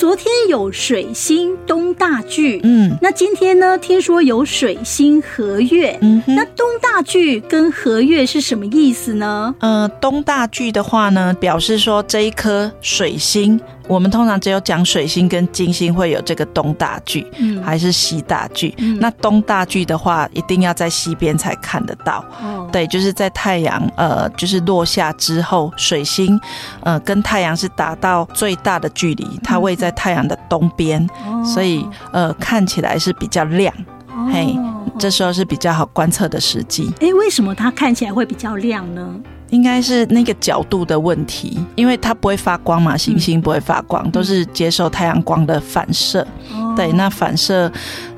昨天有水星东大巨，嗯，那今天呢？听说有水星合月，嗯，那东大巨跟合月是什么意思呢？呃，东大巨的话呢，表示说这一颗水星。我们通常只有讲水星跟金星会有这个东大巨，嗯，还是西大巨。嗯，那东大巨的话，一定要在西边才看得到。哦，对，就是在太阳呃，就是落下之后，水星呃跟太阳是达到最大的距离，它位在太阳的东边，嗯，所以呃看起来是比较亮。哦，嘿，这时候是比较好观测的时机。哎，为什么它看起来会比较亮呢？应该是那个角度的问题，因为它不会发光嘛，行星不会发光，都是接受太阳光的反射。哦、对，那反射，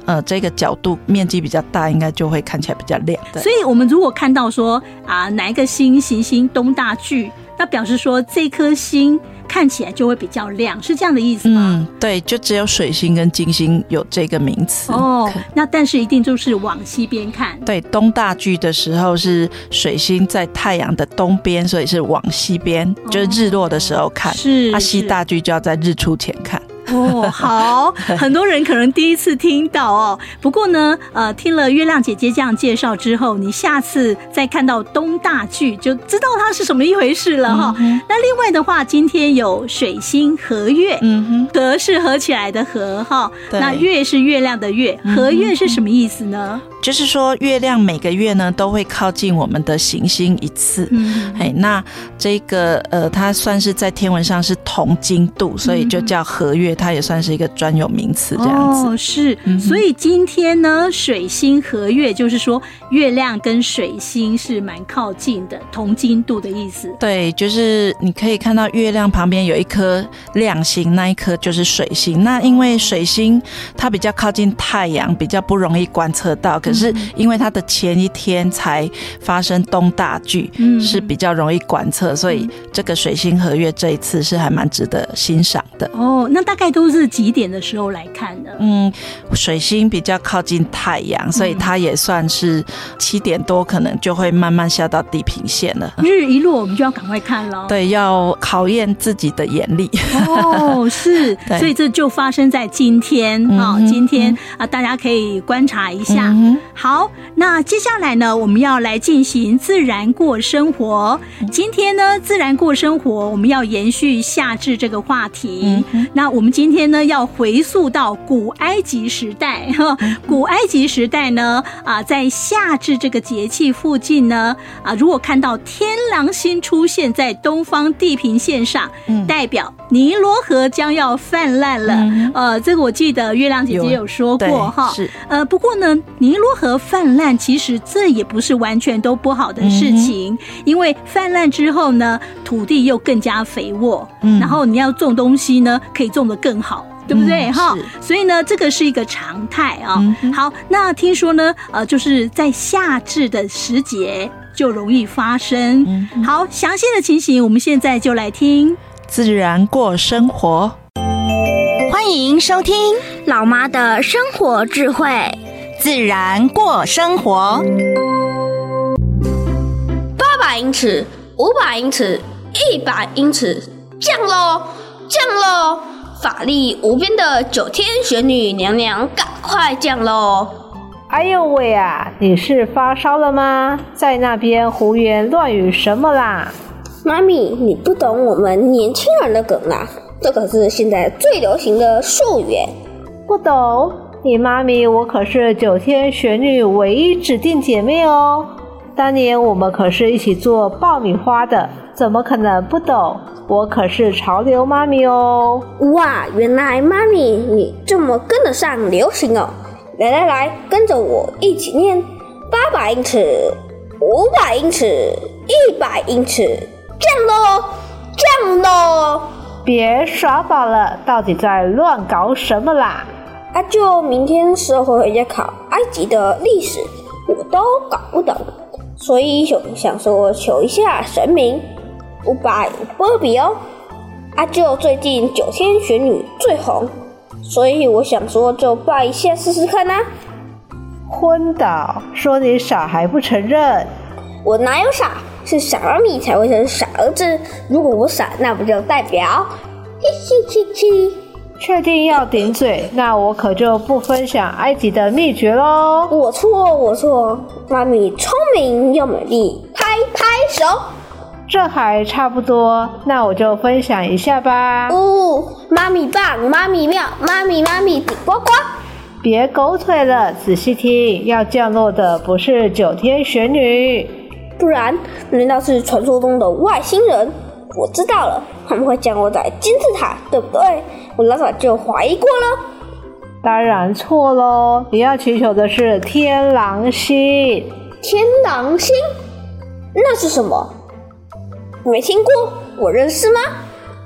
呃，这个角度面积比较大，应该就会看起来比较亮。对，所以我们如果看到说啊，哪一个星行星东大距，那表示说这颗星。看起来就会比较亮，是这样的意思吗？嗯，对，就只有水星跟金星有这个名词。哦，那但是一定就是往西边看。对，东大距的时候是水星在太阳的东边，所以是往西边，就是日落的时候看。是，啊西大距就要在日出前看。哦，好，很多人可能第一次听到哦。不过呢，呃，听了月亮姐姐这样介绍之后，你下次再看到东大剧，就知道它是什么一回事了哈。嗯、那另外的话，今天有水星合月，嗯哼，合是合起来的合哈，那月是月亮的月，合月是什么意思呢？就是说，月亮每个月呢都会靠近我们的行星一次。嗯，哎，那这个呃，它算是在天文上是同经度，所以就叫合月，它也算是一个专有名词这样子。哦，是。所以今天呢，水星合月，就是说月亮跟水星是蛮靠近的，同经度的意思。对，就是你可以看到月亮旁边有一颗亮星，那一颗就是水星。那因为水星它比较靠近太阳，比较不容易观测到。可是因为它的前一天才发生东大巨，嗯，是比较容易观测，所以这个水星合月这一次是还蛮值得欣赏的。哦，那大概都是几点的时候来看的？嗯，水星比较靠近太阳，所以它也算是七点多，可能就会慢慢下到地平线了。日一落，我们就要赶快看了。对，要考验自己的眼力。哦，是，所以这就发生在今天啊，嗯，今天啊，大家可以观察一下。嗯好，那接下来呢，我们要来进行自然过生活。今天呢，自然过生活，我们要延续夏至这个话题。嗯、那我们今天呢，要回溯到古埃及时代。哈，古埃及时代呢，啊，在夏至这个节气附近呢，啊，如果看到天狼星出现在东方地平线上，嗯、代表尼罗河将要泛滥了。嗯、呃，这个我记得月亮姐姐有说过哈。是。呃，不过呢，尼罗河泛滥，其实这也不是完全都不好的事情，嗯、因为泛滥之后呢，土地又更加肥沃，嗯、然后你要种东西呢，可以种得更好，对不对？哈、嗯，所以呢，这个是一个常态啊。嗯、好，那听说呢，呃，就是在夏至的时节就容易发生。嗯、好，详细的情形，我们现在就来听自然过生活。欢迎收听老妈的生活智慧。自然过生活，八百英尺，五百英尺，一百英尺，降喽，降喽！法力无边的九天玄女娘娘，赶快降喽！哎呦喂啊！你是发烧了吗？在那边胡言乱语什么啦？妈咪，你不懂我们年轻人的梗啦，这可是现在最流行的术语。不懂？你妈咪，我可是九天玄女唯一指定姐妹哦。当年我们可是一起做爆米花的，怎么可能不懂？我可是潮流妈咪哦。哇，原来妈咪你这么跟得上流行哦！来来来，跟着我一起念：八百英尺，五百英尺，一百英尺，降喽，降喽！别耍宝了，到底在乱搞什么啦？阿舅明天时候回家考埃及的历史，我都搞不懂，所以想想说求一下神明，五百波比哦。阿舅最近九天玄女最红，所以我想说就拜一下试试看呐、啊。昏倒，说你傻还不承认？我哪有傻？是傻妈咪才会生傻儿子。如果我傻，那不就代表嘿嘿嘿嘿。确定要顶嘴，那我可就不分享埃及的秘诀喽。我错，我错，妈咪聪明又美丽，拍拍手。这还差不多，那我就分享一下吧。呜，妈咪棒，妈咪妙，妈咪妈咪顶呱呱。别狗腿了，仔细听，要降落的不是九天玄女，不然难道是传说中的外星人？我知道了，他们会降落在金字塔，对不对？我老早就怀疑过了。当然错喽，你要祈求的是天狼星。天狼星？那是什么？没听过，我认识吗？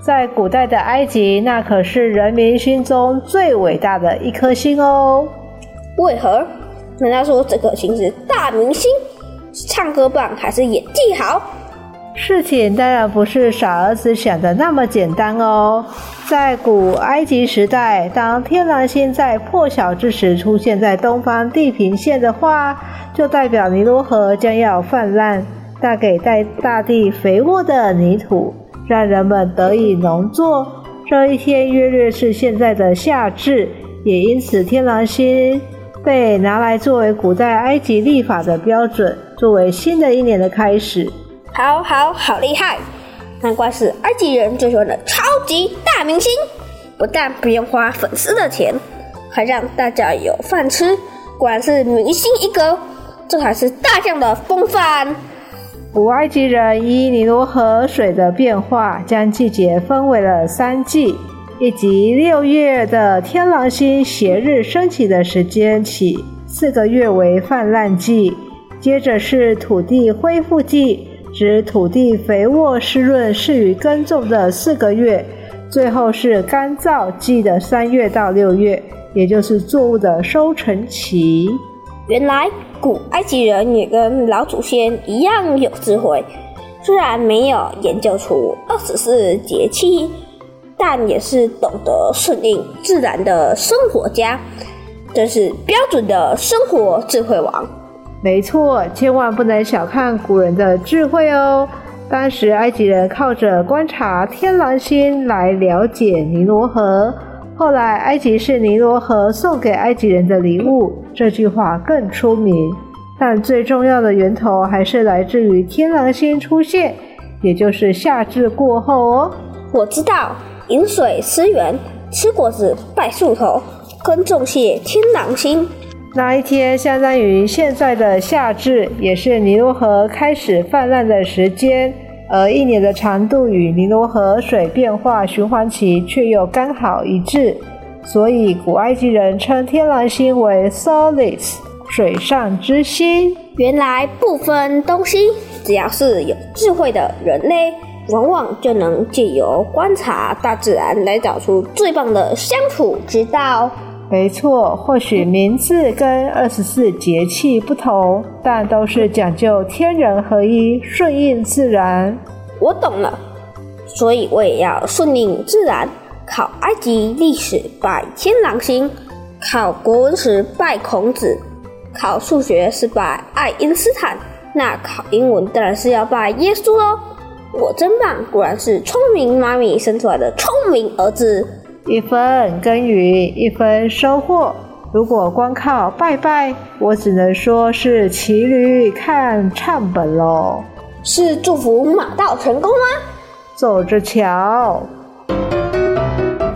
在古代的埃及，那可是人民心中最伟大的一颗星哦。为何？难道说这颗星是大明星，是唱歌棒，还是演技好？事情当然不是傻儿子想的那么简单哦。在古埃及时代，当天狼星在破晓之时出现在东方地平线的话，就代表尼罗河将要泛滥，带给带大地肥沃的泥土。让人们得以农作。这一天约略是现在的夏至，也因此天狼星被拿来作为古代埃及历法的标准，作为新的一年的开始。好好好厉害！难怪是埃及人最喜欢的超级大明星，不但不用花粉丝的钱，还让大家有饭吃。果然是明星一哥，这才是大将的风范。古埃及人依尼罗河水的变化，将季节分为了三季。以及六月的天狼星斜日升起的时间起，四个月为泛滥季。接着是土地恢复季，指土地肥沃湿润、适于耕种的四个月。最后是干燥季的三月到六月，也就是作物的收成期。原来古埃及人也跟老祖先一样有智慧，虽然没有研究出二十四节气，但也是懂得顺应自然的生活家，真是标准的生活智慧王。没错，千万不能小看古人的智慧哦。当时埃及人靠着观察天狼星来了解尼罗河。后来，埃及是尼罗河送给埃及人的礼物，这句话更出名。但最重要的源头还是来自于天狼星出现，也就是夏至过后哦。我知道，饮水思源，吃果子拜树头，跟种谢天狼星。那一天相当于现在的夏至，也是尼罗河开始泛滥的时间。而一年的长度与尼罗河水变化循环期却又刚好一致，所以古埃及人称天狼星为 Solis，水上之星。原来不分东西，只要是有智慧的人类，往往就能借由观察大自然来找出最棒的相处之道。没错，或许名字跟二十四节气不同，但都是讲究天人合一、顺应自然。我懂了，所以我也要顺应自然。考埃及历史拜天狼星，考国文时拜孔子，考数学是拜爱因斯坦，那考英文当然是要拜耶稣喽。我真棒，果然是聪明妈咪生出来的聪明儿子。一分耕耘一分收获。如果光靠拜拜，我只能说是骑驴看唱本喽。是祝福马到成功吗？走着瞧。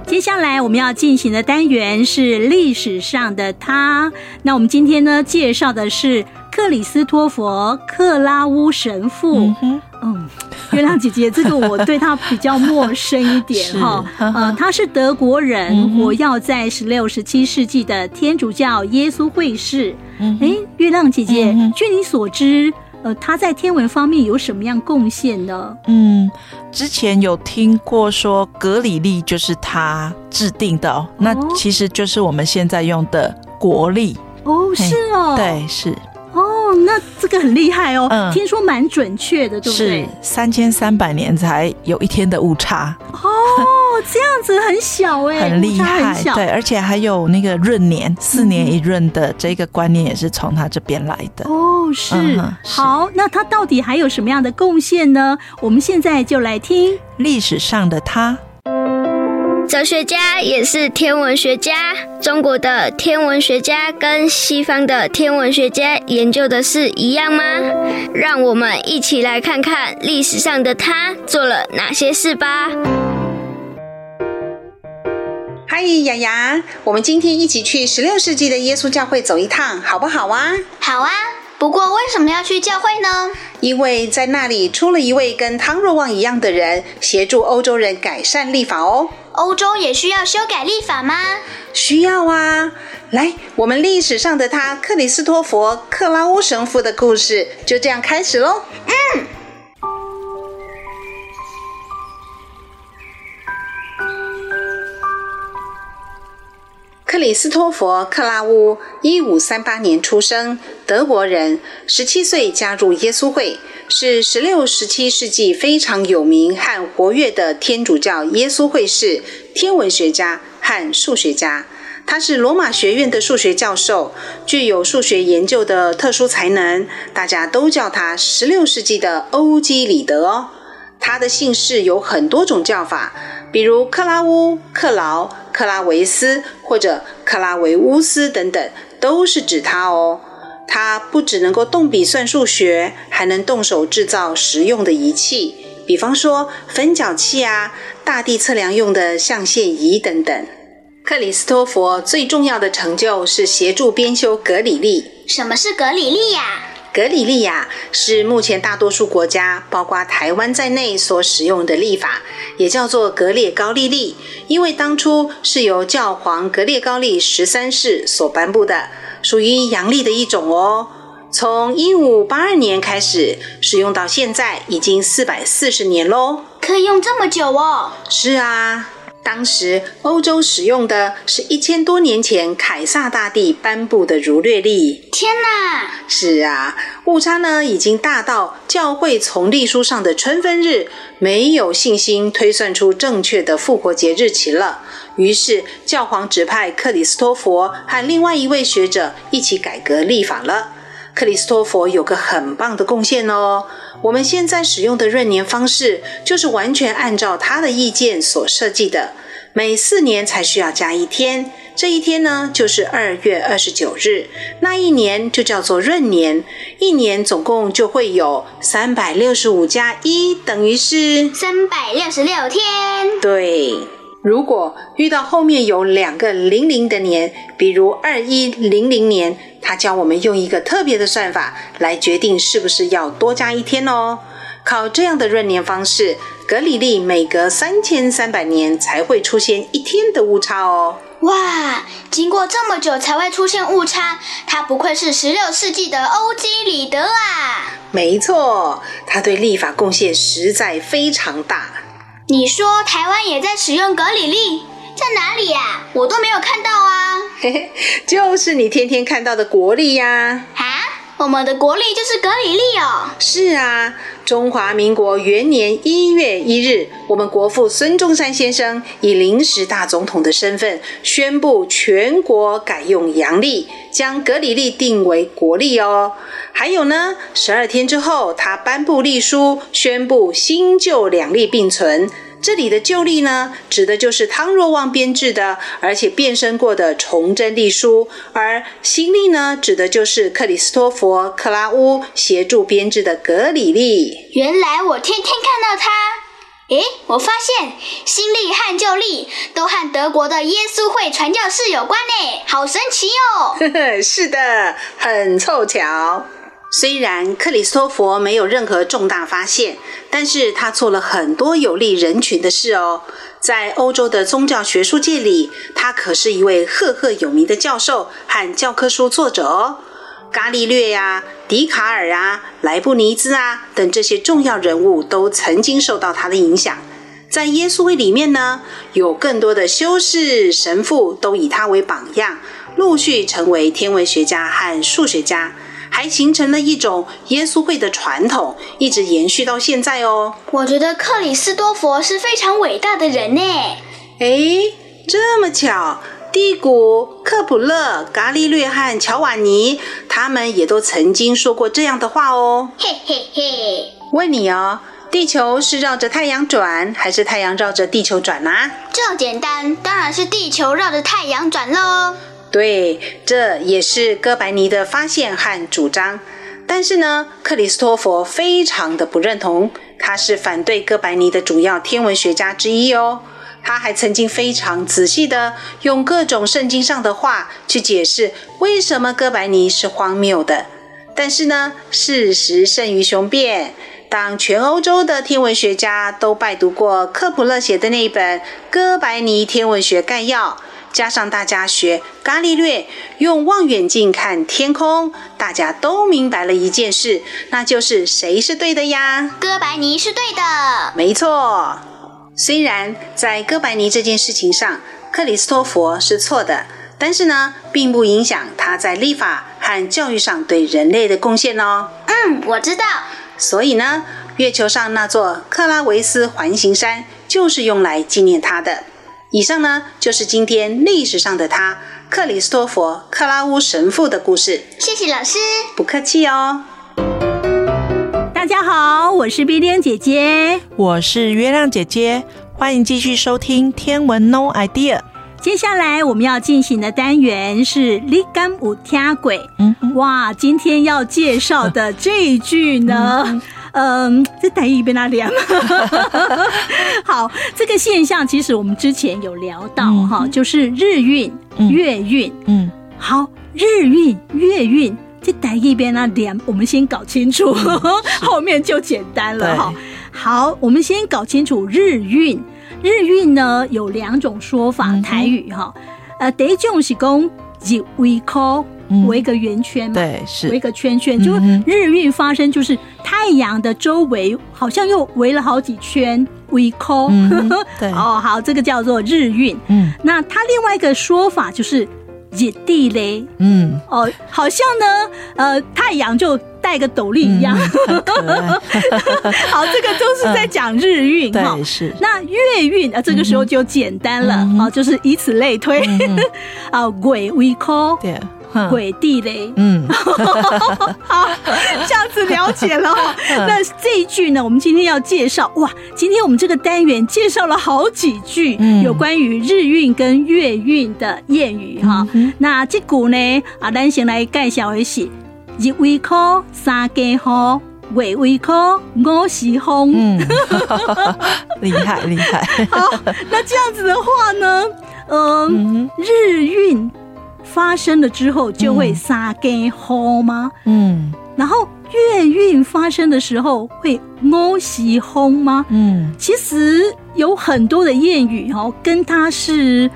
接下来我们要进行的单元是历史上的他。那我们今天呢，介绍的是克里斯托弗克拉乌神父。嗯，嗯 月亮姐姐，这个我对她比较陌生一点哈。呃，他是德国人，活跃在十六、十七世纪的天主教耶稣会士。哎，月亮姐姐，据你所知，呃，他在天文方面有什么样贡献呢？嗯，之前有听过说格里历就是他制定的哦，那其实就是我们现在用的国历。哦，是哦，对，是。哦，那这个很厉害哦，嗯、听说蛮准确的，对不对？是三千三百年才有一天的误差哦，这样子很小哎，很厉害，对，而且还有那个闰年，四年一闰的这个观念也是从他这边来的哦。是，嗯、是好，那他到底还有什么样的贡献呢？我们现在就来听历史上的他。哲学家也是天文学家。中国的天文学家跟西方的天文学家研究的是一样吗？让我们一起来看看历史上的他做了哪些事吧。嗨，雅雅，我们今天一起去十六世纪的耶稣教会走一趟，好不好啊？好啊。不过为什么要去教会呢？因为在那里出了一位跟汤若望一样的人，协助欧洲人改善立法哦。欧洲也需要修改立法吗？需要啊！来，我们历史上的他克里斯托弗克拉乌神父的故事就这样开始喽。嗯。克里斯托弗克拉乌，一五三八年出生，德国人，十七岁加入耶稣会。是十六、十七世纪非常有名和活跃的天主教耶稣会士、天文学家和数学家。他是罗马学院的数学教授，具有数学研究的特殊才能，大家都叫他十六世纪的欧几里德哦。他的姓氏有很多种叫法，比如克拉乌、克劳、克拉维斯或者克拉维乌斯等等，都是指他哦。他不只能够动笔算数学，还能动手制造实用的仪器，比方说分角器啊、大地测量用的象限仪等等。克里斯托弗最重要的成就是协助编修格里历。什么是格里历呀？格里历呀，是目前大多数国家，包括台湾在内所使用的历法，也叫做格列高利历，因为当初是由教皇格列高利十三世所颁布的。属于阳历的一种哦，从一五八二年开始使用到现在，已经四百四十年喽。可以用这么久哦？是啊，当时欧洲使用的是一千多年前凯撒大帝颁布的儒略历。天哪！是啊，误差呢已经大到教会从历书上的春分日没有信心推算出正确的复活节日期了。于是，教皇指派克里斯托弗和另外一位学者一起改革历法了。克里斯托弗有个很棒的贡献哦，我们现在使用的闰年方式就是完全按照他的意见所设计的，每四年才需要加一天，这一天呢就是二月二十九日，那一年就叫做闰年，一年总共就会有三百六十五加一等于是三百六十六天。对。如果遇到后面有两个零零的年，比如二一零零年，他教我们用一个特别的算法来决定是不是要多加一天哦。靠这样的闰年方式，格里历每隔三千三百年才会出现一天的误差哦。哇，经过这么久才会出现误差，他不愧是十六世纪的欧几里得啊！没错，他对历法贡献实在非常大。你说台湾也在使用格里历，在哪里呀？我都没有看到啊。嘿嘿，就是你天天看到的国历呀。啊，我们的国历就是格里历哦。是啊，中华民国元年一月一日，我们国父孙中山先生以临时大总统的身份宣布全国改用阳历，将格里历定为国历哦。还有呢，十二天之后，他颁布历书，宣布新旧两历并存。这里的旧历呢，指的就是汤若望编制的，而且变身过的崇祯历书；而新历呢，指的就是克里斯托弗克拉乌协助编制的格里历。原来我天天看到它，诶，我发现新历和旧历都和德国的耶稣会传教士有关呢，好神奇哦！呵呵，是的，很凑巧。虽然克里斯托弗没有任何重大发现，但是他做了很多有利人群的事哦。在欧洲的宗教学术界里，他可是一位赫赫有名的教授和教科书作者哦。伽利略呀、笛卡尔啊、莱布尼兹啊等这些重要人物都曾经受到他的影响。在耶稣会里面呢，有更多的修士、神父都以他为榜样，陆续成为天文学家和数学家。还形成了一种耶稣会的传统，一直延续到现在哦。我觉得克里斯多佛是非常伟大的人呢。诶，这么巧，第古、克普勒、伽利略和乔瓦尼，他们也都曾经说过这样的话哦。嘿嘿嘿，问你哦，地球是绕着太阳转，还是太阳绕着地球转啊？这简单，当然是地球绕着太阳转喽。对，这也是哥白尼的发现和主张。但是呢，克里斯托弗非常的不认同，他是反对哥白尼的主要天文学家之一哦。他还曾经非常仔细的用各种圣经上的话去解释为什么哥白尼是荒谬的。但是呢，事实胜于雄辩。当全欧洲的天文学家都拜读过克卜勒写的那一本《哥白尼天文学概要》。加上大家学伽利略用望远镜看天空，大家都明白了一件事，那就是谁是对的呀？哥白尼是对的。没错，虽然在哥白尼这件事情上，克里斯托弗是错的，但是呢，并不影响他在立法和教育上对人类的贡献哦。嗯，我知道。所以呢，月球上那座克拉维斯环形山就是用来纪念他的。以上呢，就是今天历史上的他克里斯托弗·克拉乌神父的故事。谢谢老师，不客气哦。大家好，我是碧莲姐姐，我是月亮姐姐，欢迎继续收听《天文 No Idea》。接下来我们要进行的单元是“你敢有听过”。嗯，哇，今天要介绍的这一句呢。嗯嗯，这台语变哪里啊？好，这个现象其实我们之前有聊到哈、嗯，就是日运、月运。嗯，好，日运、月运，这台语变哪里？我们先搞清楚，后面就简单了哈。好，我们先搞清楚日运。日运呢有两种说法，台语哈。呃，第一种是讲日为科。围一个圆圈嘛，对，是围一个圈圈，就日运发生，就是太阳的周围好像又围了好几圈，围扣。对，哦，好，这个叫做日运。嗯，那它另外一个说法就是日地雷。嗯，哦，好像呢，呃，太阳就戴个斗笠一样。嗯、好，这个都是在讲日运哈、嗯。是。那月运啊，这个时候就简单了，好、嗯，就是以此类推。啊，鬼围扣。对。鬼地雷，嗯，好，这样子了解了。那这一句呢，我们今天要介绍哇，今天我们这个单元介绍了好几句有关于日运跟月运的谚语哈、嗯。那这股呢，啊，咱先来介绍一下：日为科三更好，月为科五时风。嗯，厉害厉害。好，那这样子的话呢，呃、嗯，日运。发生了之后就会三更好吗？嗯，然后月运发生的时候会欧西轰吗？嗯，其实有很多的谚语哦，跟它是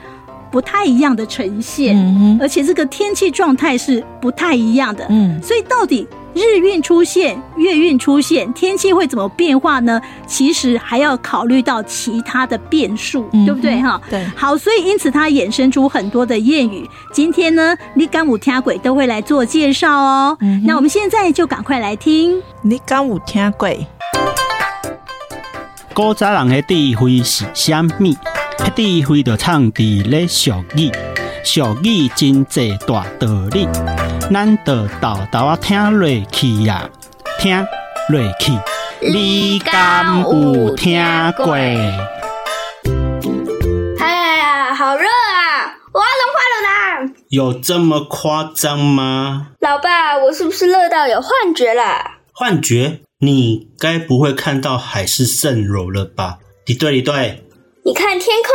不太一样的呈现，嗯，而且这个天气状态是不太一样的，嗯，所以到底。日运出现，月运出现，天气会怎么变化呢？其实还要考虑到其他的变数，嗯、对不对？哈，对。好，所以因此它衍生出很多的谚语。今天呢，你敢有听鬼都会来做介绍哦、嗯。那我们现在就赶快来听。你敢有听鬼？古早人的智慧是啥物？智慧就藏伫咧俗语，俗语真济大道理。咱得豆豆啊，听落去呀，听落去。你敢有听过？哎呀，好热啊！我要融化了啦！有这么夸张吗？老爸，我是不是热到有幻觉了？幻觉？你该不会看到海市蜃楼了吧？你对，你对。你看天空，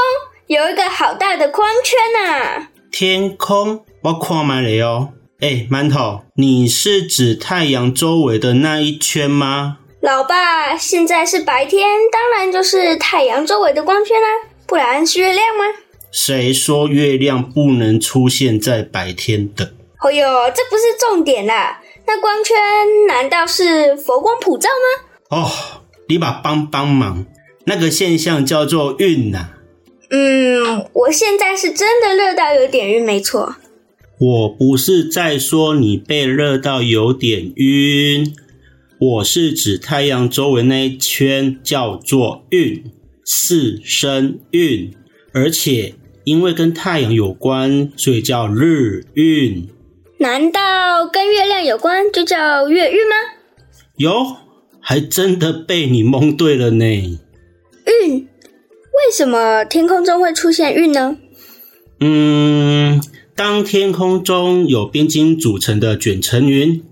有一个好大的光圈啊！天空，我看买了哟。哎，馒头，你是指太阳周围的那一圈吗？老爸，现在是白天，当然就是太阳周围的光圈啦，不然是月亮吗？谁说月亮不能出现在白天的？哦哟，这不是重点啦，那光圈难道是佛光普照吗？哦，你把帮帮忙，那个现象叫做晕呐。嗯，我现在是真的热到有点晕，没错。我不是在说你被热到有点晕，我是指太阳周围那一圈叫做晕，四声晕，而且因为跟太阳有关，所以叫日晕。难道跟月亮有关就叫月晕吗？哟，还真的被你蒙对了呢。晕，为什么天空中会出现晕呢？嗯。当天空中有冰晶组成的卷层云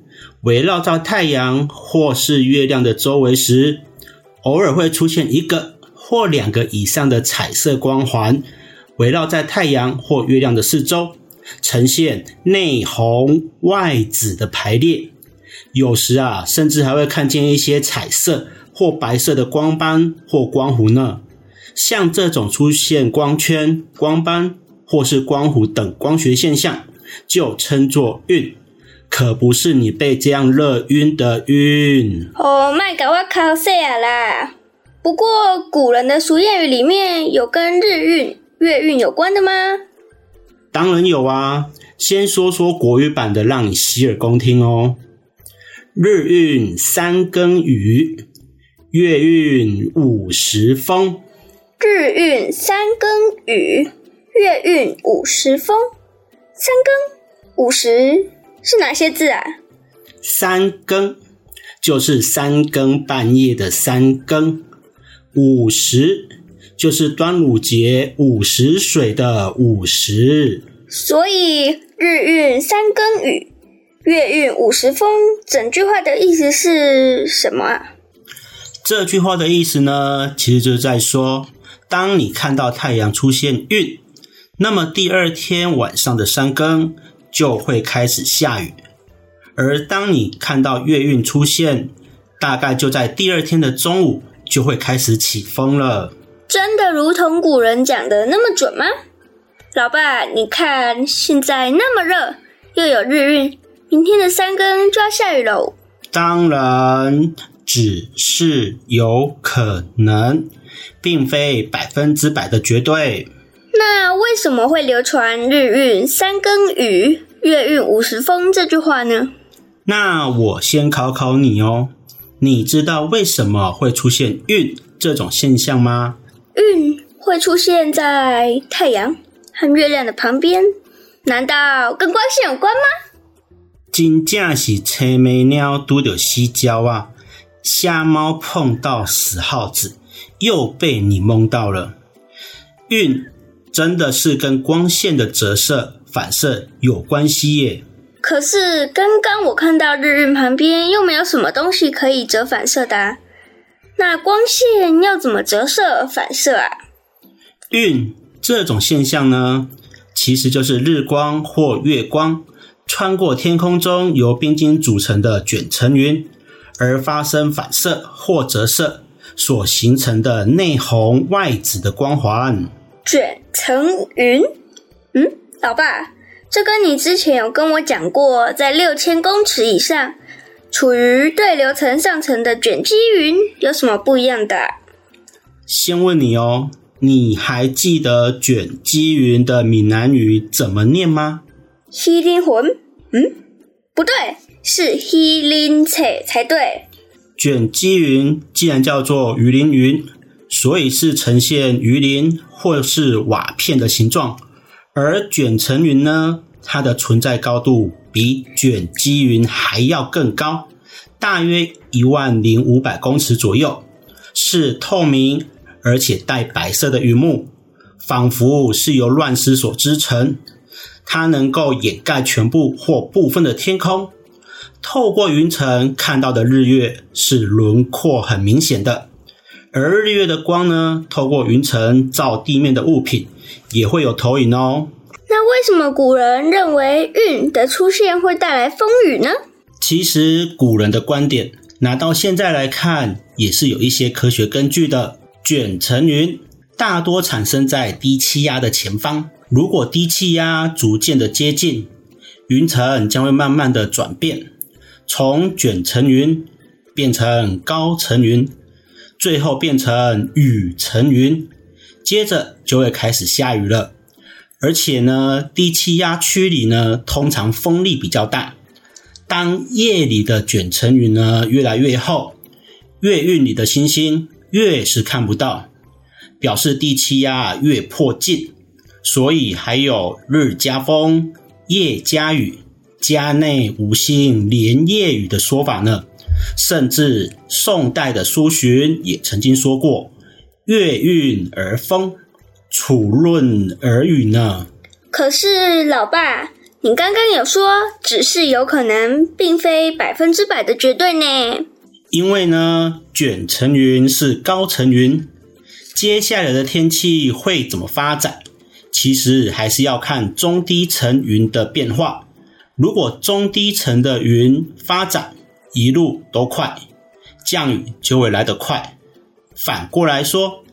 围绕在太阳或是月亮的周围时，偶尔会出现一个或两个以上的彩色光环围绕在太阳或月亮的四周，呈现内红外紫的排列。有时啊，甚至还会看见一些彩色或白色的光斑或光弧呢。像这种出现光圈、光斑。或是光弧等光学现象，就称作晕，可不是你被这样热晕的晕。哦，麦搞我考死啊啦！不过古人的俗谚语里面有跟日晕、月晕有关的吗？当然有啊，先说说国语版的，让你洗耳恭听哦。日晕三更雨，月晕五时风。日晕三更雨。月运五时风，三更五时是哪些字啊？三更就是三更半夜的三更，午时就是端午节午时水的午时。所以日运三更雨，月运五时风，整句话的意思是什么啊？这句话的意思呢，其实就是在说，当你看到太阳出现晕。那么第二天晚上的三更就会开始下雨，而当你看到月晕出现，大概就在第二天的中午就会开始起风了。真的如同古人讲的那么准吗？老爸，你看现在那么热，又有日晕，明天的三更就要下雨喽。当然，只是有可能，并非百分之百的绝对。那为什么会流传“日晕三更雨，月晕五十风”这句话呢？那我先考考你哦，你知道为什么会出现晕这种现象吗？晕会出现在太阳和月亮的旁边，难道跟光线有关吗？真正是青眉鸟拄到死鸟啊，瞎猫碰到死耗子，又被你蒙到了。晕。真的是跟光线的折射、反射有关系耶。可是刚刚我看到日晕旁边又没有什么东西可以折反射的啊，那光线要怎么折射反射啊？晕这种现象呢，其实就是日光或月光穿过天空中由冰晶组成的卷层云，而发生反射或折射所形成的内红外紫的光环。卷层云，嗯，老爸，这跟你之前有跟我讲过，在六千公尺以上，处于对流层上层的卷积云有什么不一样的？先问你哦，你还记得卷积云的闽南语怎么念吗？希林魂，嗯，不对，是希林切才对。卷积云既然叫做鱼鳞云，所以是呈现鱼鳞。或是瓦片的形状，而卷层云呢，它的存在高度比卷积云还要更高，大约一万零五百公尺左右，是透明而且带白色的云幕，仿佛是由乱丝所织成。它能够掩盖全部或部分的天空，透过云层看到的日月是轮廓很明显的。而日月的光呢，透过云层照地面的物品，也会有投影哦。那为什么古人认为运的出现会带来风雨呢？其实古人的观点，拿到现在来看，也是有一些科学根据的。卷层云大多产生在低气压的前方，如果低气压逐渐的接近，云层将会慢慢的转变，从卷层云变成高层云。最后变成雨层云，接着就会开始下雨了。而且呢，低气压区里呢，通常风力比较大。当夜里的卷层云呢越来越厚，月运里的星星越是看不到，表示低气压越迫近。所以还有日加风、夜加雨、家内无星连夜雨的说法呢。甚至宋代的苏洵也曾经说过：“月晕而风，础润而雨呢。”可是，老爸，你刚刚有说只是有可能，并非百分之百的绝对呢。因为呢，卷层云是高层云，接下来的天气会怎么发展？其实还是要看中低层云的变化。如果中低层的云发展一路都快，降雨就会来得快。反过来说，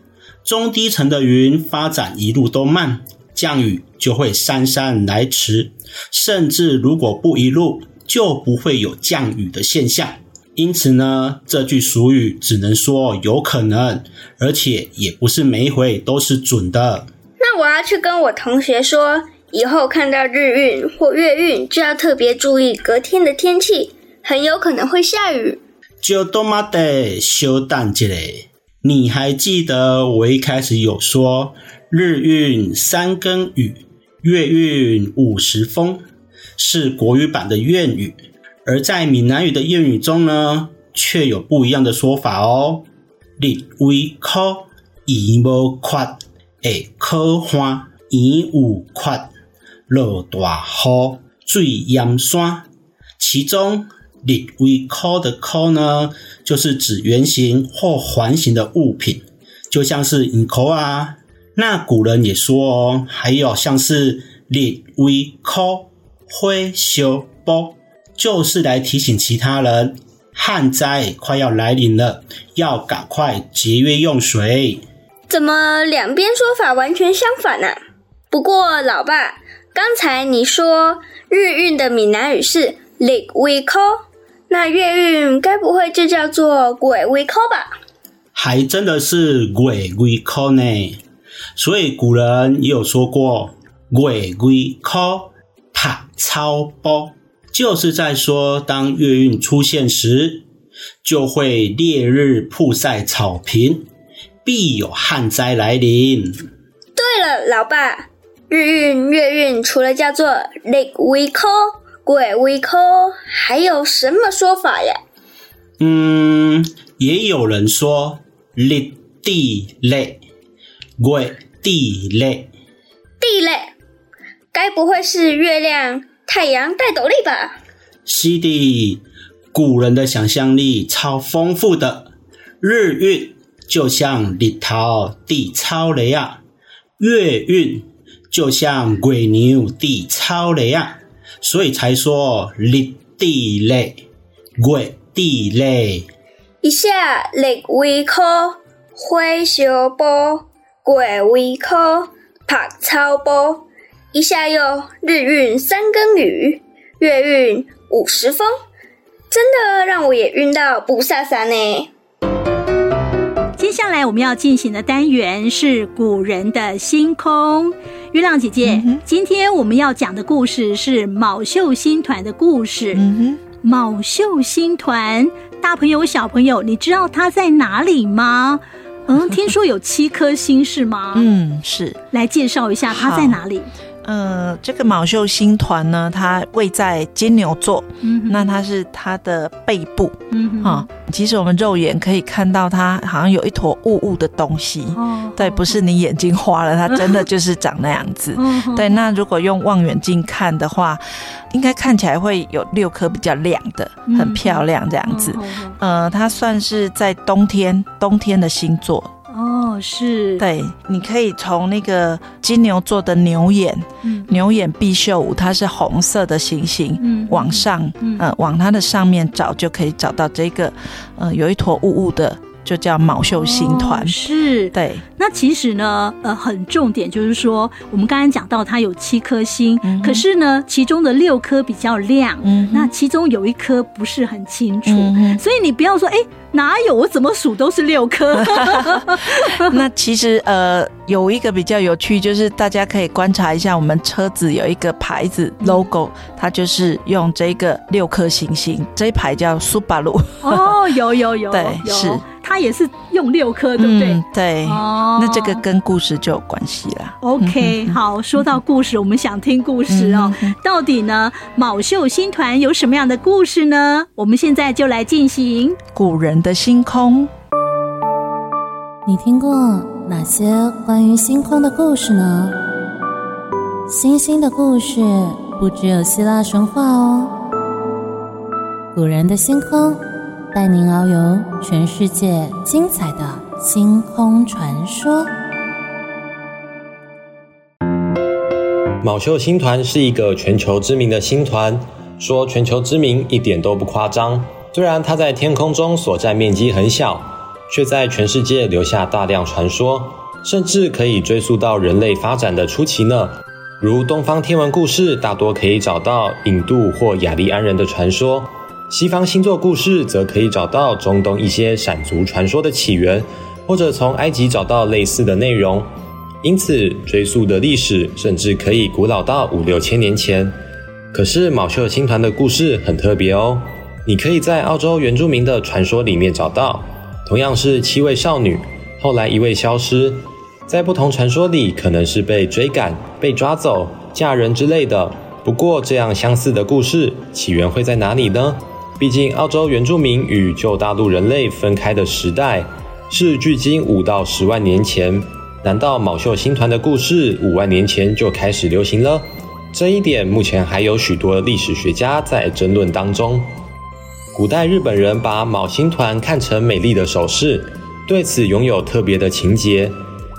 中低层的云发展一路都慢，降雨就会姗姗来迟。甚至如果不一路，就不会有降雨的现象。因此呢，这句俗语只能说有可能，而且也不是每一回都是准的。那我要去跟我同学说，以后看到日晕或月晕，就要特别注意隔天的天气，很有可能会下雨。就多妈的休蛋节嘞！你还记得我一开始有说日晕三更雨，月晕五时风，是国语版的谚语，而在闽南语的谚语中呢，却有不一样的说法哦。日微考，雨无缺。会可花，烟雾阔，落大雨，水淹山。其中“日微考”的“考”呢，就是指圆形或环形的物品，就像是银口啊。那古人也说哦，还有像是“日微考，火烧埔”，就是来提醒其他人，旱灾快要来临了，要赶快节约用水。怎么两边说法完全相反呢？不过老爸，刚才你说日晕的闽南语是“日微考”，那月晕该不会就叫做“鬼微考”吧？还真的是“鬼微考”呢。所以古人也有说过“鬼微考，曝草埔”，就是在说当月晕出现时，就会烈日曝晒草坪。必有旱灾来临。对了，老爸，日晕、月晕除了叫做雷微考、月微考，还有什么说法呀？嗯，也有人说立地雷，鬼地雷。地雷，该不会是月亮、太阳带斗笠吧？是的，古人的想象力超丰富的，日晕。就像日头地超雷啊，月晕就像鬼牛地超雷啊，所以才说立地雷，月地雷。一下日微科，火烧波，月微科，拍草波。一下又日晕三更雨，月晕五时风，真的让我也晕到不飒飒呢。接下来我们要进行的单元是古人的星空。月亮姐姐，嗯、今天我们要讲的故事是卯宿星团的故事。嗯、卯宿星团，大朋友小朋友，你知道它在哪里吗？嗯，听说有七颗星是吗？嗯，是。来介绍一下它在哪里。呃，这个卯秀星团呢，它位在金牛座，嗯、那它是它的背部，嗯，哈，其实我们肉眼可以看到它好像有一坨雾雾的东西，哦，对，不是你眼睛花了，它真的就是长那样子，哦，对。那如果用望远镜看的话，应该看起来会有六颗比较亮的，很漂亮这样子，嗯，呃，它算是在冬天冬天的星座。哦，是。对，你可以从那个金牛座的牛眼，嗯、牛眼必秀五，它是红色的星星，嗯、往上，嗯、呃，往它的上面找，就可以找到这个，呃，有一坨雾雾的就叫卯秀星团。哦，是，对。那其实呢，呃，很重点就是说，我们刚才讲到它有七颗星，嗯、可是呢，其中的六颗比较亮，嗯，那其中有一颗不是很清楚，嗯、所以你不要说，哎，哪有？我怎么数都是六颗。那其实呃，有一个比较有趣，就是大家可以观察一下，我们车子有一个牌子 logo，它就是用这个六颗星星，这一排叫苏巴鲁。哦，有有有，对，是。它也是用六颗，对不对？嗯、对，哦，那这个跟故事就有关系了。OK，好，说到故事，我们想听故事哦。到底呢，卯秀星团有什么样的故事呢？我们现在就来进行古人的星空。你听过哪些关于星空的故事呢？星星的故事不只有希腊神话哦，古人的星空。带您遨游全世界精彩的星空传说。卯宿星团是一个全球知名的星团，说全球知名一点都不夸张。虽然它在天空中所占面积很小，却在全世界留下大量传说，甚至可以追溯到人类发展的初期呢。如东方天文故事，大多可以找到印度或雅利安人的传说。西方星座故事则可以找到中东一些闪族传说的起源，或者从埃及找到类似的内容，因此追溯的历史甚至可以古老到五六千年前。可是卯宿星团的故事很特别哦，你可以在澳洲原住民的传说里面找到，同样是七位少女，后来一位消失，在不同传说里可能是被追赶、被抓走、嫁人之类的。不过这样相似的故事起源会在哪里呢？毕竟，澳洲原住民与旧大陆人类分开的时代是距今五到十万年前。难道卯宿星团的故事五万年前就开始流行了？这一点目前还有许多历史学家在争论当中。古代日本人把卯星团看成美丽的首饰，对此拥有特别的情结。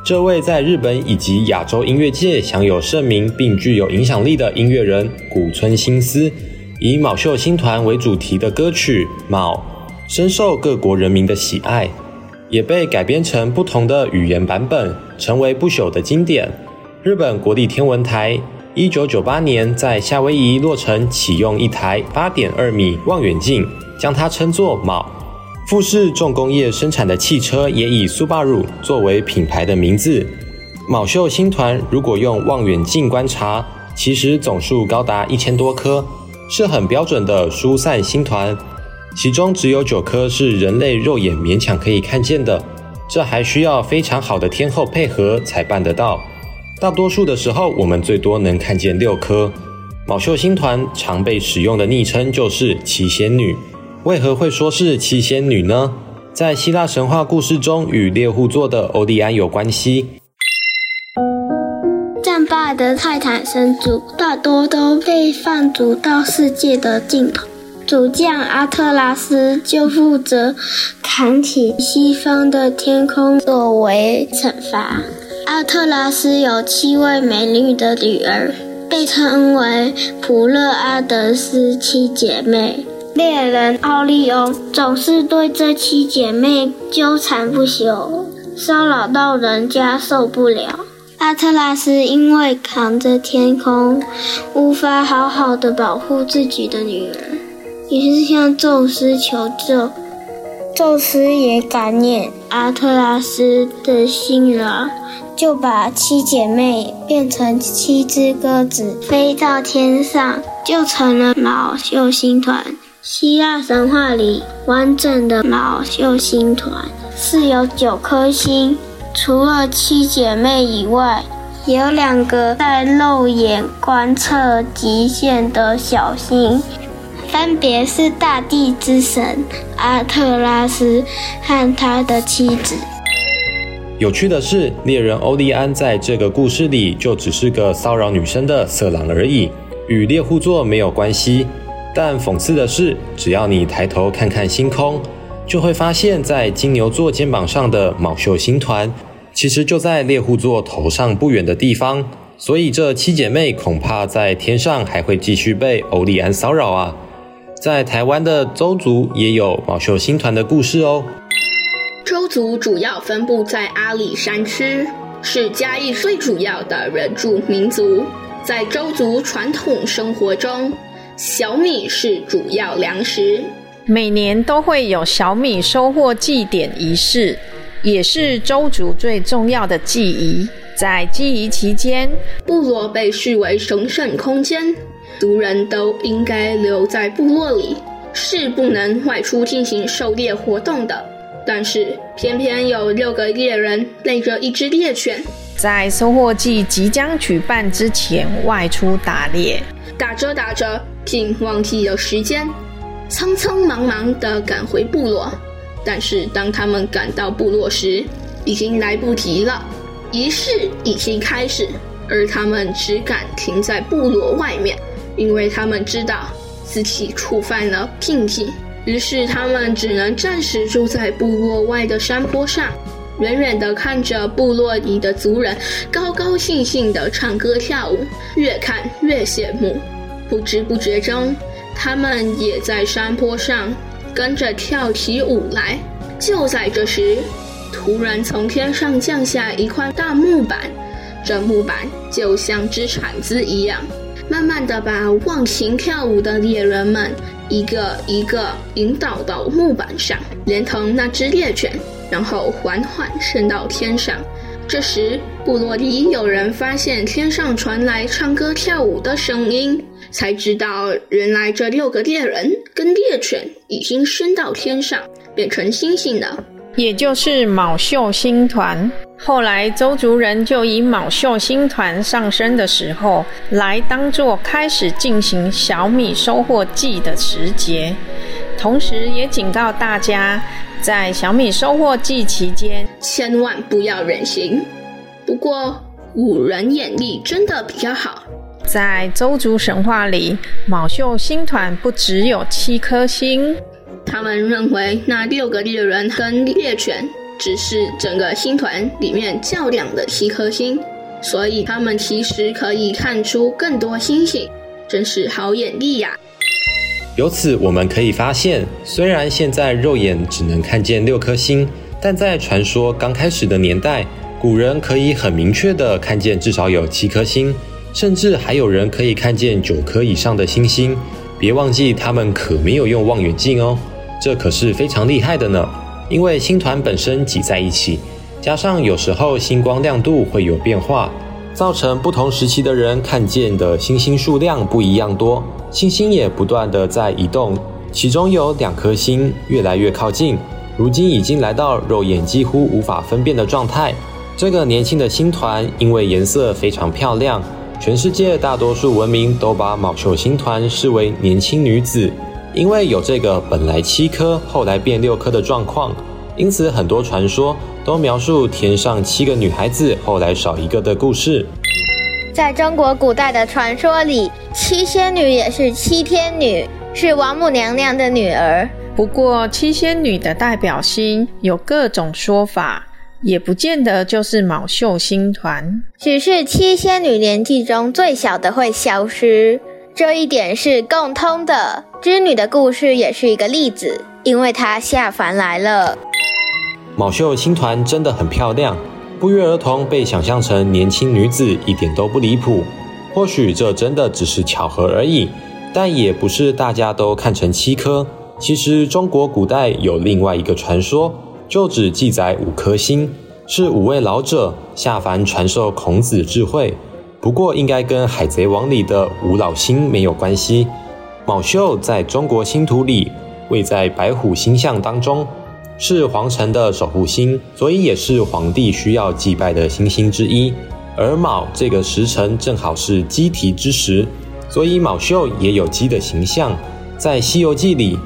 这位在日本以及亚洲音乐界享有盛名并具有影响力的音乐人古村新司。以卯宿星团为主题的歌曲《卯》深受各国人民的喜爱，也被改编成不同的语言版本，成为不朽的经典。日本国立天文台一九九八年在夏威夷落成启用一台八点二米望远镜，将它称作“卯”。富士重工业生产的汽车也以 Subaru 作为品牌的名字。卯宿星团如果用望远镜观察，其实总数高达一千多颗。是很标准的疏散星团，其中只有九颗是人类肉眼勉强可以看见的，这还需要非常好的天候配合才办得到。大多数的时候，我们最多能看见六颗。卯宿星团常被使用的昵称就是七仙女。为何会说是七仙女呢？在希腊神话故事中，与猎户座的欧蒂安有关系。的泰坦神族大多都被放逐到世界的尽头，主将阿特拉斯就负责扛起西方的天空作为惩罚。阿特拉斯有七位美丽的女儿，被称为普勒阿德斯七姐妹。猎人奥利欧总是对这七姐妹纠缠不休，骚扰到人家受不了。阿特拉斯因为扛着天空，无法好好的保护自己的女儿，于是向宙斯求救。宙斯也感念阿特拉斯的辛劳，就把七姐妹变成七只鸽子，飞到天上，就成了老秀星团。希腊神话里，完整的老秀星团是有九颗星。除了七姐妹以外，有两个在肉眼观测极限的小星，分别是大地之神阿特拉斯和他的妻子。有趣的是，猎人欧利安在这个故事里就只是个骚扰女生的色狼而已，与猎户座没有关系。但讽刺的是，只要你抬头看看星空，就会发现，在金牛座肩膀上的卯宿星团，其实就在猎户座头上不远的地方。所以这七姐妹恐怕在天上还会继续被欧利安骚扰啊！在台湾的周族也有卯宿星团的故事哦。周族主要分布在阿里山区，是嘉义最主要的原住民族。在周族传统生活中，小米是主要粮食。每年都会有小米收获祭典仪式，也是周族最重要的祭仪。在祭仪期间，部落被视为神圣空间，族人都应该留在部落里，是不能外出进行狩猎活动的。但是，偏偏有六个猎人带着一只猎犬，在收获季即将举办之前外出打猎，打着打着竟忘记了时间。匆匆忙忙地赶回部落，但是当他们赶到部落时，已经来不及了。仪式已经开始，而他们只敢停在部落外面，因为他们知道自己触犯了禁忌。于是他们只能暂时住在部落外的山坡上，远远地看着部落里的族人高高兴兴地唱歌跳舞，越看越羡慕。不知不觉中，他们也在山坡上跟着跳起舞来。就在这时，突然从天上降下一块大木板，这木板就像只铲子一样，慢慢地把忘情跳舞的猎人们一个一个引导到木板上，连同那只猎犬，然后缓缓升到天上。这时，部落里有人发现天上传来唱歌跳舞的声音，才知道原来这六个猎人跟猎犬已经升到天上，变成星星了，也就是卯宿星团。后来，周族人就以卯宿星团上升的时候，来当作开始进行小米收获季的时节，同时也警告大家。在小米收获季期间，千万不要远行。不过，古人眼力真的比较好。在周族神话里，昴宿星团不只有七颗星。他们认为那六个猎人跟猎犬只是整个星团里面较亮的七颗星，所以他们其实可以看出更多星星，真是好眼力呀！由此我们可以发现，虽然现在肉眼只能看见六颗星，但在传说刚开始的年代，古人可以很明确的看见至少有七颗星，甚至还有人可以看见九颗以上的星星。别忘记，他们可没有用望远镜哦，这可是非常厉害的呢。因为星团本身挤在一起，加上有时候星光亮度会有变化。造成不同时期的人看见的星星数量不一样多，星星也不断的在移动，其中有两颗星越来越靠近，如今已经来到肉眼几乎无法分辨的状态。这个年轻的星团因为颜色非常漂亮，全世界大多数文明都把卯宿星团视为年轻女子，因为有这个本来七颗后来变六颗的状况。因此，很多传说都描述天上七个女孩子后来少一个的故事。在中国古代的传说里，七仙女也是七天女，是王母娘娘的女儿。不过，七仙女的代表星有各种说法，也不见得就是昴宿星团。只是七仙女年纪中最小的会消失，这一点是共通的。织女的故事也是一个例子，因为她下凡来了。昴宿星团真的很漂亮，不约而同被想象成年轻女子，一点都不离谱。或许这真的只是巧合而已，但也不是大家都看成七颗。其实中国古代有另外一个传说，就只记载五颗星，是五位老者下凡传授孔子智慧。不过应该跟《海贼王》里的五老星没有关系。卯宿在中国星图里位在白虎星象当中。是皇城的守护星，所以也是皇帝需要祭拜的星星之一。而卯这个时辰正好是鸡啼之时，所以卯宿也有鸡的形象。在《西游记》里，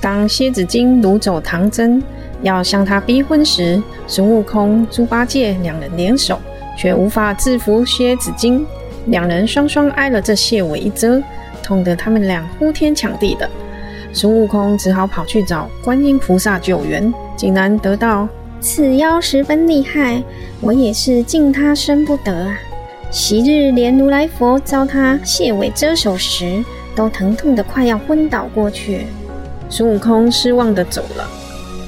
当蝎子精掳走唐僧，要向他逼婚时，孙悟空、猪八戒两人联手，却无法制服蝎子精，两人双双挨了这蟹尾一蛰，痛得他们俩呼天抢地的。孙悟空只好跑去找观音菩萨救援，竟然得到此妖十分厉害，我也是敬他生不得啊！昔日连如来佛遭他蟹尾蛰手时，都疼痛得快要昏倒过去。孙悟空失望地走了。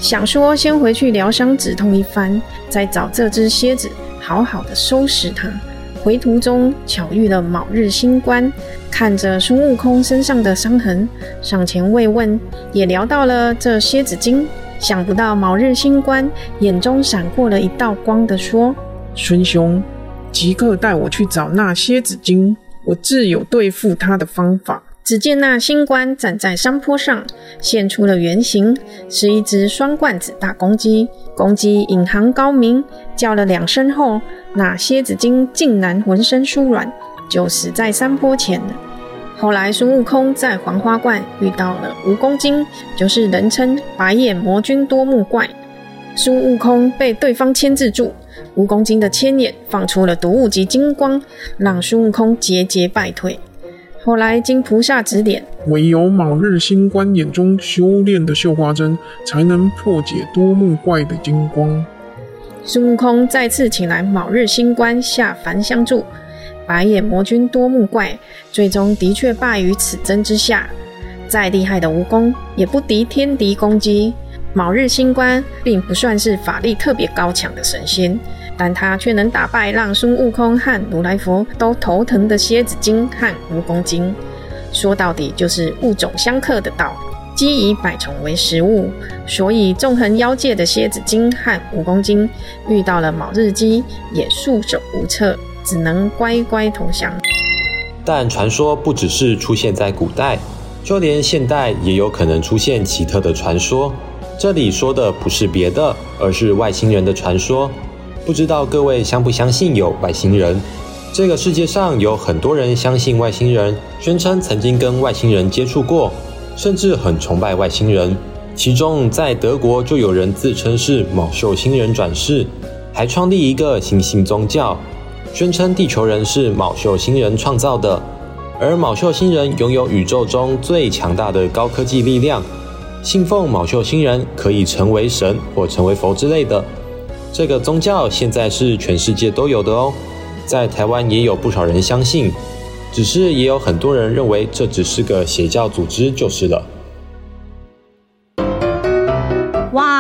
想说先回去疗伤止痛一番，再找这只蝎子好好的收拾它。回途中巧遇了卯日星官，看着孙悟空身上的伤痕，上前慰问，也聊到了这蝎子精。想不到卯日星官眼中闪过了一道光的说：“孙兄，即刻带我去找那蝎子精，我自有对付他的方法。”只见那星官站在山坡上，现出了原形，是一只双冠子大公鸡。公鸡引吭高鸣，叫了两声后，那蝎子精竟然浑身酥软，就死在山坡前了。后来孙悟空在黄花观遇到了蜈蚣精，就是人称白眼魔君多目怪。孙悟空被对方牵制住，蜈蚣精的千眼放出了毒雾及金光，让孙悟空节节败退。后来经菩萨指点，唯有卯日星官眼中修炼的绣花针，才能破解多目怪的金光。孙悟空再次请来卯日星官下凡相助。白眼魔君多目怪，最终的确败于此针之下。再厉害的蜈蚣，也不敌天敌攻击。卯日星官并不算是法力特别高强的神仙，但他却能打败让孙悟空和如来佛都头疼的蝎子精和蜈蚣精。说到底，就是物种相克的道。鸡以百虫为食物，所以纵横妖界的蝎子精和蜈蚣精遇到了卯日鸡，也束手无策。只能乖乖投降。但传说不只是出现在古代，就连现代也有可能出现奇特的传说。这里说的不是别的，而是外星人的传说。不知道各位相不相信有外星人？这个世界上有很多人相信外星人，宣称曾经跟外星人接触过，甚至很崇拜外星人。其中在德国就有人自称是某秀星人转世，还创立一个新兴宗教。宣称地球人是某秀星人创造的，而某秀星人拥有宇宙中最强大的高科技力量，信奉某秀星人可以成为神或成为佛之类的。这个宗教现在是全世界都有的哦，在台湾也有不少人相信，只是也有很多人认为这只是个邪教组织就是了。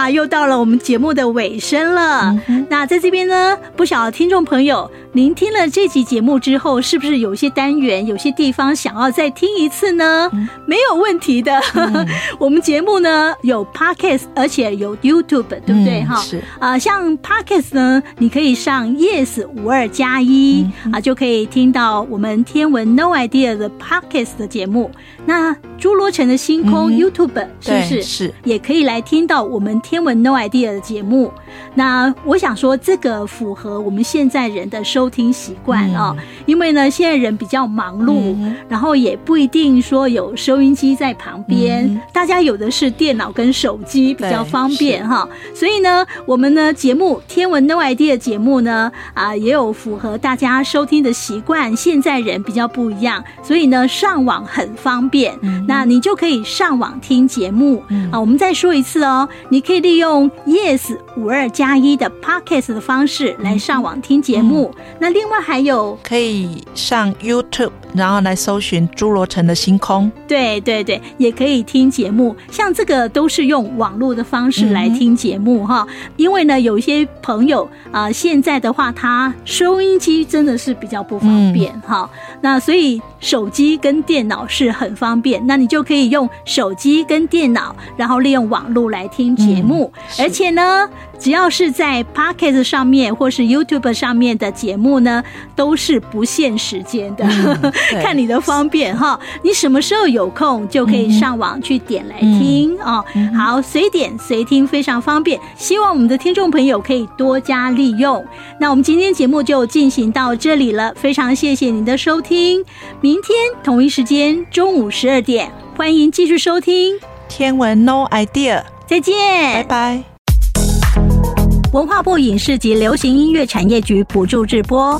哇，又到了我们节目的尾声了。嗯、那在这边呢，不晓得听众朋友，您听了这集节目之后，是不是有些单元、有些地方想要再听一次呢？嗯、没有问题的。嗯、我们节目呢有 Podcast，而且有 YouTube，对不对？哈、嗯，是啊、呃，像 Podcast 呢，你可以上 Yes 五二加一啊，就可以听到我们天文 No Idea 的 Podcast 的节目。那侏罗城的星空、嗯、YouTube 是不是是也可以来听到我们天文 No Idea 的节目？那我想说，这个符合我们现在人的收听习惯啊，因为呢，现在人比较忙碌，嗯、然后也不一定说有收音机在旁边，嗯、大家有的是电脑跟手机比较方便哈。所以呢，我们呢节目天文 No Idea 节目呢啊，也有符合大家收听的习惯。现在人比较不一样，所以呢上网很方便。嗯、那你就可以上网听节目、嗯、啊。我们再说一次哦，你可以利用 Yes 五二加一的 Podcast 的方式来上网听节目。嗯、那另外还有可以上 YouTube，然后来搜寻侏罗城的星空。对对对，也可以听节目。像这个都是用网络的方式来听节目哈、嗯。因为呢，有一些朋友啊、呃，现在的话，他收音机真的是比较不方便哈、嗯。那所以手机跟电脑是很方便，那你就可以用手机跟电脑，然后利用网络来听节目，嗯、而且呢。只要是在 Podcast 上面或是 YouTube 上面的节目呢，都是不限时间的，嗯、看你的方便哈。你什么时候有空就可以上网去点来听、嗯、哦。好，随点随听，非常方便。希望我们的听众朋友可以多加利用。那我们今天节目就进行到这里了，非常谢谢您的收听。明天同一时间中午十二点，欢迎继续收听《天文 No Idea》，再见，拜拜。文化部影视及流行音乐产业局补助直播。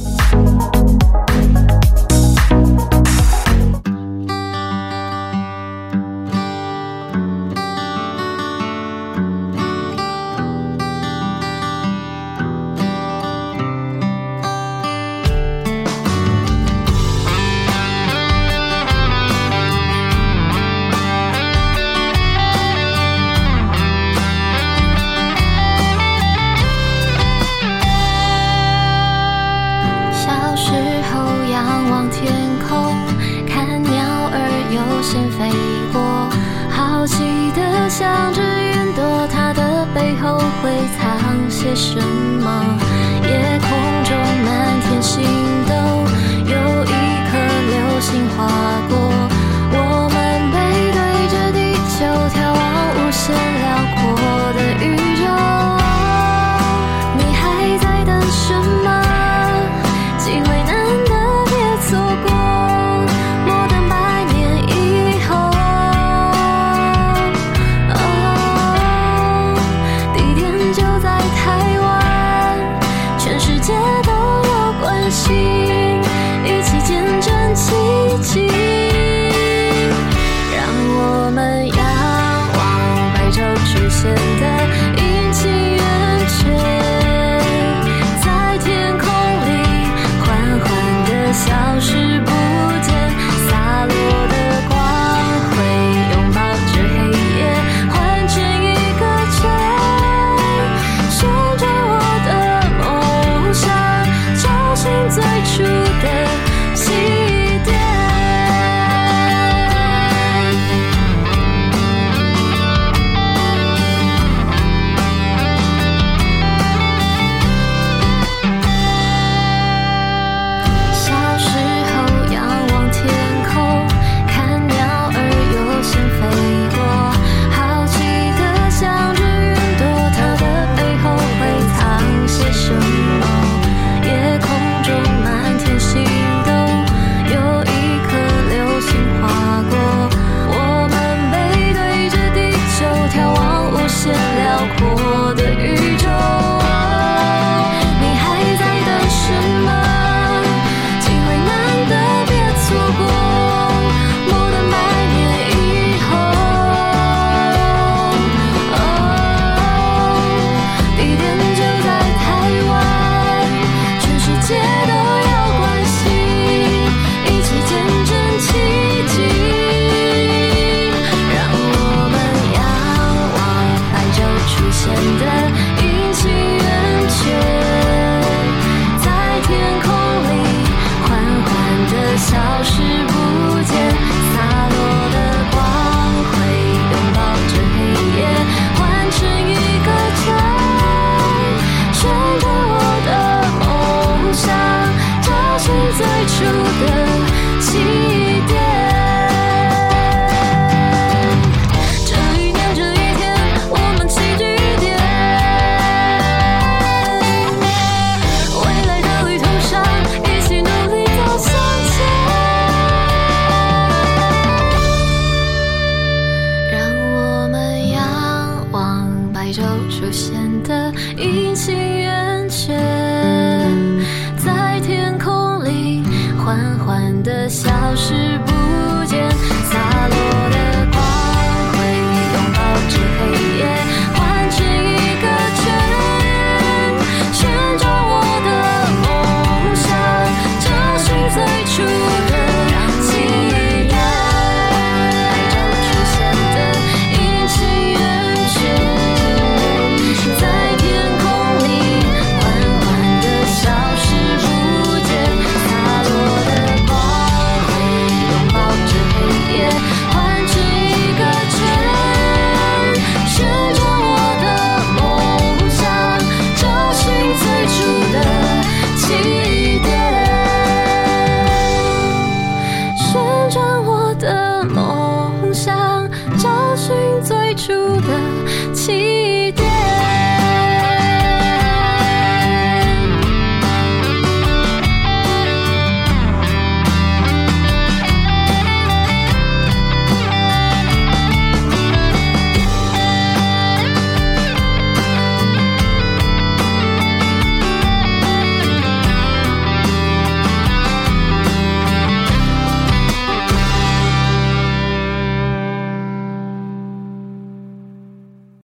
线飞过，好奇的想着云朵，它的背后会藏些什么？夜空中满天星斗，有一颗流星划过。